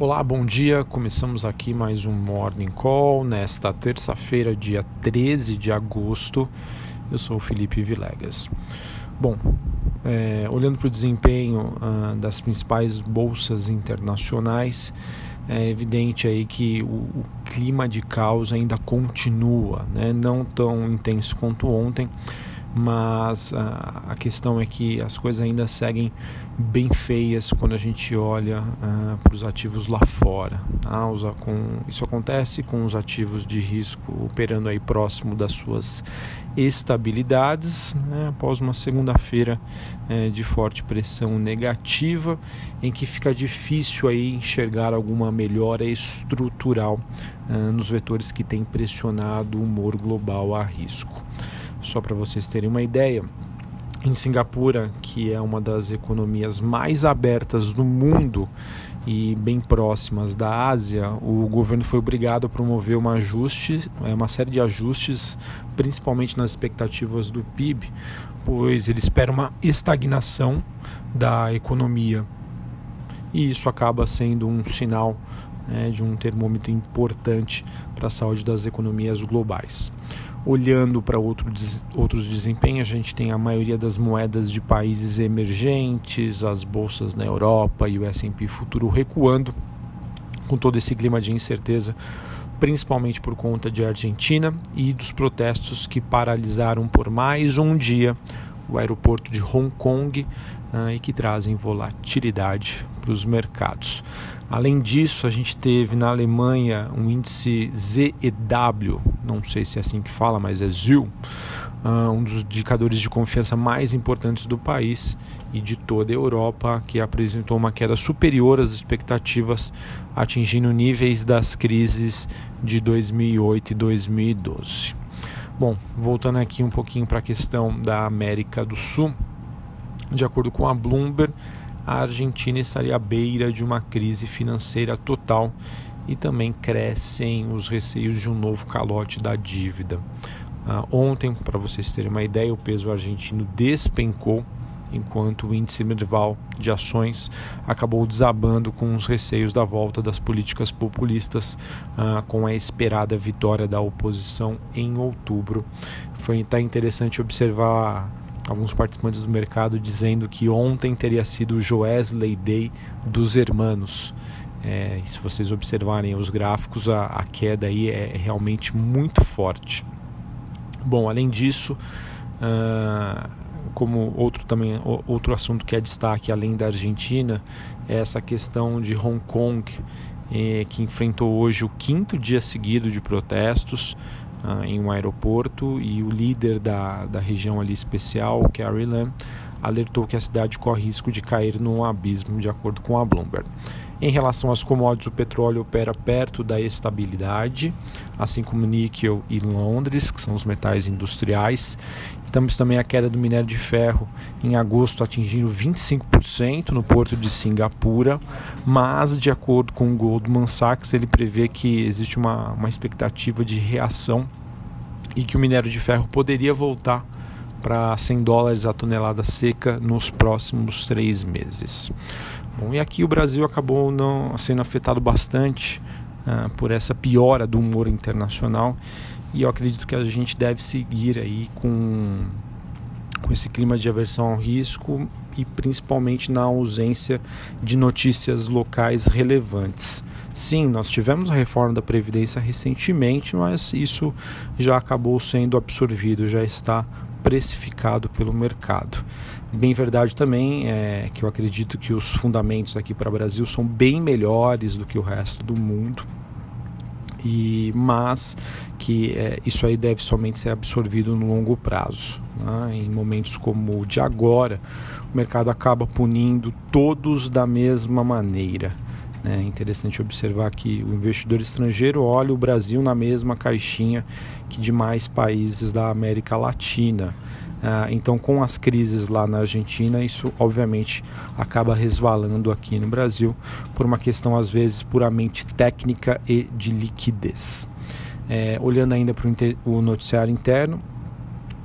Olá, bom dia. Começamos aqui mais um Morning Call nesta terça-feira, dia 13 de agosto. Eu sou o Felipe Vilegas. Bom, é, olhando para o desempenho ah, das principais bolsas internacionais, é evidente aí que o, o clima de caos ainda continua, né? não tão intenso quanto ontem mas uh, a questão é que as coisas ainda seguem bem feias quando a gente olha uh, para os ativos lá fora. Tá? isso acontece com os ativos de risco operando aí próximo das suas estabilidades, né? após uma segunda-feira eh, de forte pressão negativa, em que fica difícil aí enxergar alguma melhora estrutural uh, nos vetores que têm pressionado o humor global a risco. Só para vocês terem uma ideia, em Singapura, que é uma das economias mais abertas do mundo e bem próximas da Ásia, o governo foi obrigado a promover uma ajuste, é, uma série de ajustes, principalmente nas expectativas do PIB, pois ele espera uma estagnação da economia. E isso acaba sendo um sinal né, de um termômetro importante para a saúde das economias globais. Olhando para outro, outros desempenhos, a gente tem a maioria das moedas de países emergentes, as bolsas na Europa e o S&P futuro recuando, com todo esse clima de incerteza, principalmente por conta de Argentina e dos protestos que paralisaram por mais um dia o aeroporto de Hong Kong uh, e que trazem volatilidade os mercados. Além disso, a gente teve na Alemanha um índice ZEW, não sei se é assim que fala, mas é ZIL, uh, um dos indicadores de confiança mais importantes do país e de toda a Europa, que apresentou uma queda superior às expectativas, atingindo níveis das crises de 2008 e 2012. Bom, voltando aqui um pouquinho para a questão da América do Sul, de acordo com a Bloomberg, a Argentina estaria à beira de uma crise financeira total e também crescem os receios de um novo calote da dívida. Uh, ontem, para vocês terem uma ideia, o peso argentino despencou, enquanto o índice medieval de ações acabou desabando com os receios da volta das políticas populistas, uh, com a esperada vitória da oposição em outubro. Foi tá interessante observar alguns participantes do mercado dizendo que ontem teria sido o Joesley Day dos Hermanos. É, se vocês observarem os gráficos, a, a, queda aí é realmente muito forte. Bom, além disso, uh, como outro também outro assunto que é destaque além da Argentina é essa questão de Hong Kong eh, que enfrentou hoje o quinto dia seguido de protestos uh, em um aeroporto e o líder da, da região ali especial, Carrie Lam, alertou que a cidade corre risco de cair num abismo, de acordo com a Bloomberg. Em relação às commodities, o petróleo opera perto da estabilidade, assim como níquel e Londres, que são os metais industriais. Temos também a queda do minério de ferro em agosto atingindo 25% no porto de Singapura, mas de acordo com o Goldman Sachs, ele prevê que existe uma, uma expectativa de reação e que o minério de ferro poderia voltar para 100 dólares a tonelada seca nos próximos três meses. Bom, e aqui o Brasil acabou não sendo afetado bastante uh, por essa piora do humor internacional e eu acredito que a gente deve seguir aí com, com esse clima de aversão ao risco e principalmente na ausência de notícias locais relevantes. Sim, nós tivemos a reforma da Previdência recentemente, mas isso já acabou sendo absorvido, já está precificado pelo mercado. Bem verdade também é que eu acredito que os fundamentos aqui para o Brasil são bem melhores do que o resto do mundo. E, mas que é, isso aí deve somente ser absorvido no longo prazo. Né? Em momentos como o de agora, o mercado acaba punindo todos da mesma maneira. É interessante observar que o investidor estrangeiro olha o Brasil na mesma caixinha que demais países da América Latina. Ah, então, com as crises lá na Argentina, isso obviamente acaba resvalando aqui no Brasil por uma questão, às vezes, puramente técnica e de liquidez. É, olhando ainda para o noticiário interno,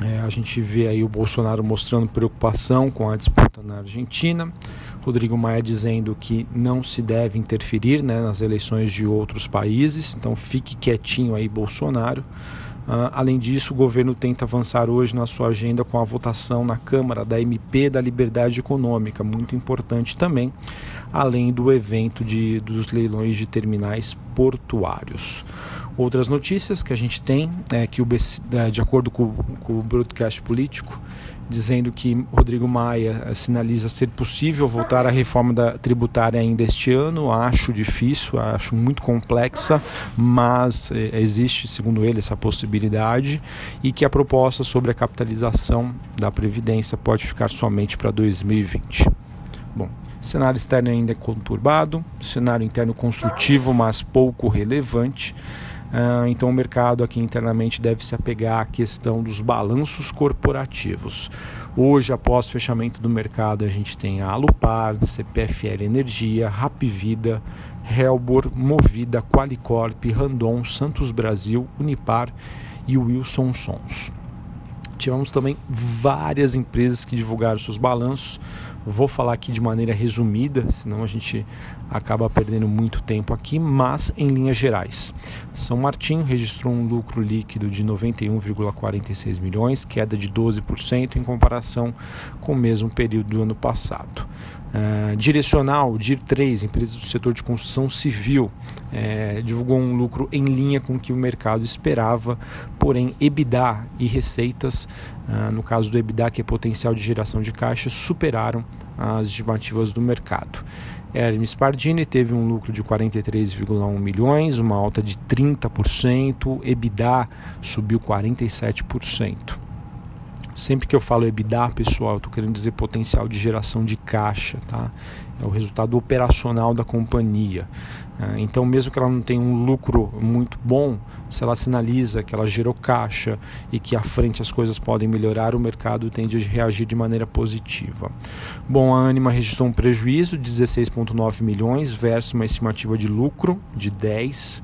É, a gente vê aí o Bolsonaro mostrando preocupação com a disputa na Argentina, Rodrigo Maia dizendo que não se deve interferir né, nas eleições de outros países, então fique quietinho aí, Bolsonaro. Uh, além disso, o governo tenta avançar hoje na sua agenda com a votação na Câmara da MP da Liberdade Econômica, muito importante também, além do evento de, dos leilões de terminais portuários. Outras notícias que a gente tem é que, o, é, de acordo com, com o broadcast político, dizendo que Rodrigo Maia eh, sinaliza ser possível voltar à reforma da tributária ainda este ano. Acho difícil, acho muito complexa, mas eh, existe, segundo ele, essa possibilidade e que a proposta sobre a capitalização da Previdência pode ficar somente para 2020. Bom, cenário externo ainda é conturbado, cenário interno construtivo, mas pouco relevante. Uh, então, o mercado aqui internamente deve se apegar à questão dos balanços corporativos. Hoje, após o fechamento do mercado, a gente tem a Alupar, CPFL Energia, Rapvida, Helbor, Movida, Qualicorp, Randon, Santos Brasil, Unipar e Wilson Sons. Tivemos também várias empresas que divulgaram seus balanços. Vou falar aqui de maneira resumida, senão a gente acaba perdendo muito tempo aqui, mas em linhas gerais. São Martinho registrou um lucro líquido de 91,46 milhões, queda de 12% em comparação com o mesmo período do ano passado. Uh, Direcional, DIR3, empresa do setor de construção civil, uh, divulgou um lucro em linha com o que o mercado esperava, porém EBITDA e receitas, uh, no caso do EBITDA, que é potencial de geração de caixa, superaram as estimativas do mercado. Hermes Pardini teve um lucro de 43,1 milhões, uma alta de 30%, EBITDA subiu 47%. Sempre que eu falo EBITDA, pessoal, eu estou querendo dizer potencial de geração de caixa, tá? É o resultado operacional da companhia. É, então, mesmo que ela não tenha um lucro muito bom, se ela sinaliza que ela gerou caixa e que à frente as coisas podem melhorar, o mercado tende a reagir de maneira positiva. Bom, a Anima registrou um prejuízo de 16,9 milhões versus uma estimativa de lucro de 10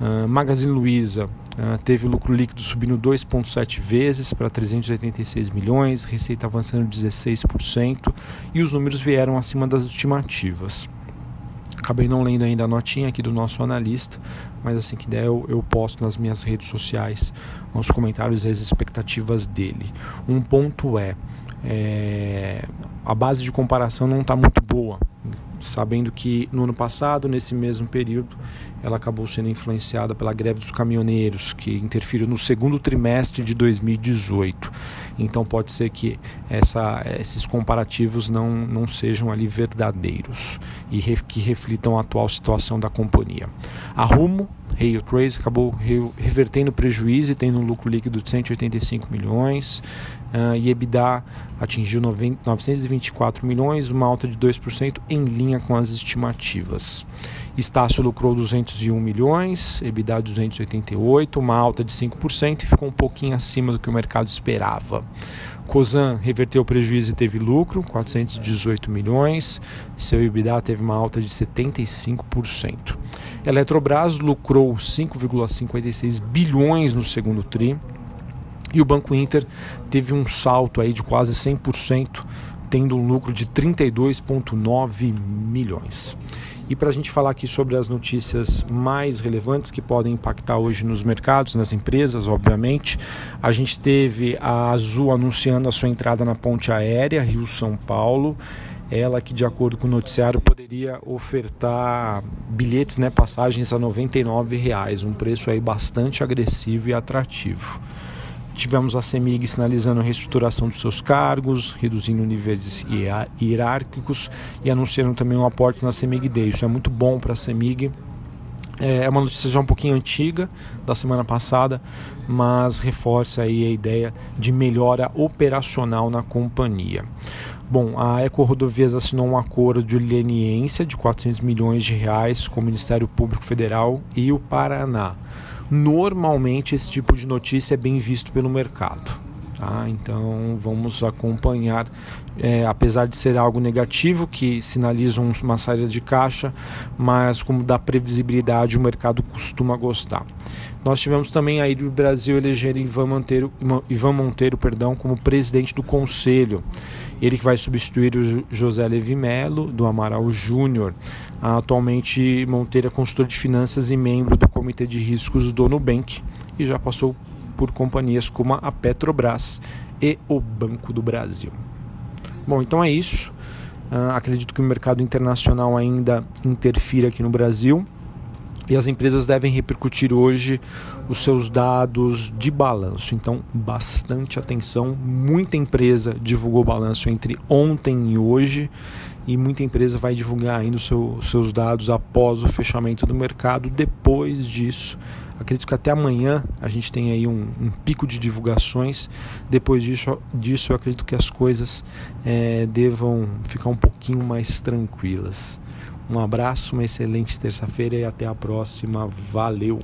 Uh, Magazine Luiza uh, teve o lucro líquido subindo 2,7 vezes para 386 milhões, receita avançando 16% e os números vieram acima das estimativas. Acabei não lendo ainda a notinha aqui do nosso analista, mas assim que der eu, eu posto nas minhas redes sociais os comentários e as expectativas dele. Um ponto é, é a base de comparação não está muito boa sabendo que no ano passado, nesse mesmo período, ela acabou sendo influenciada pela greve dos caminhoneiros, que interferiu no segundo trimestre de 2018. Então pode ser que essa, esses comparativos não, não sejam ali verdadeiros e re, que reflitam a atual situação da companhia. A Rumo Rail Trace acabou revertendo prejuízo e tendo um lucro líquido de 185 milhões. Uh, e EBITDA atingiu 90, 924 milhões, uma alta de 2% em linha com as estimativas. Estácio lucrou 201 milhões, EBITDA 288, uma alta de 5% e ficou um pouquinho acima do que o mercado esperava. Cosan reverteu o prejuízo e teve lucro, 418 milhões. Seu EBITDA teve uma alta de 75%. Eletrobras lucrou 5,56 bilhões no segundo tri. E o Banco Inter teve um salto aí de quase 100%, tendo um lucro de 32,9 milhões. E para a gente falar aqui sobre as notícias mais relevantes que podem impactar hoje nos mercados, nas empresas, obviamente, a gente teve a Azul anunciando a sua entrada na ponte aérea Rio-São Paulo. Ela que, de acordo com o noticiário, poderia ofertar bilhetes, né, passagens a 99 reais, um preço aí bastante agressivo e atrativo. Tivemos a CEMIG sinalizando a reestruturação dos seus cargos, reduzindo níveis hierárquicos e anunciando também um aporte na CEMIG Day. Isso é muito bom para a CEMIG. É uma notícia já um pouquinho antiga, da semana passada, mas reforça aí a ideia de melhora operacional na companhia. Bom, a Eco Rodovias assinou um acordo de leniência de 400 milhões de reais com o Ministério Público Federal e o Paraná normalmente esse tipo de notícia é bem visto pelo mercado. Tá? Então vamos acompanhar, é, apesar de ser algo negativo, que sinaliza uma saída de caixa, mas como dá previsibilidade, o mercado costuma gostar. Nós tivemos também aí do Brasil eleger Ivan Monteiro, Ivan Monteiro perdão, como presidente do conselho. Ele que vai substituir o José Levi Melo, do Amaral Júnior. Atualmente, Monteiro é consultor de finanças e membro do Comitê de Riscos do Nubank e já passou por companhias como a Petrobras e o Banco do Brasil. Bom, então é isso. Uh, acredito que o mercado internacional ainda interfira aqui no Brasil e as empresas devem repercutir hoje os seus dados de balanço. Então, bastante atenção. Muita empresa divulgou balanço entre ontem e hoje e muita empresa vai divulgar ainda os seu, seus dados após o fechamento do mercado. Depois disso, acredito que até amanhã a gente tem aí um, um pico de divulgações. Depois disso, disso eu acredito que as coisas é, devam ficar um pouquinho mais tranquilas. Um abraço, uma excelente terça-feira e até a próxima. Valeu!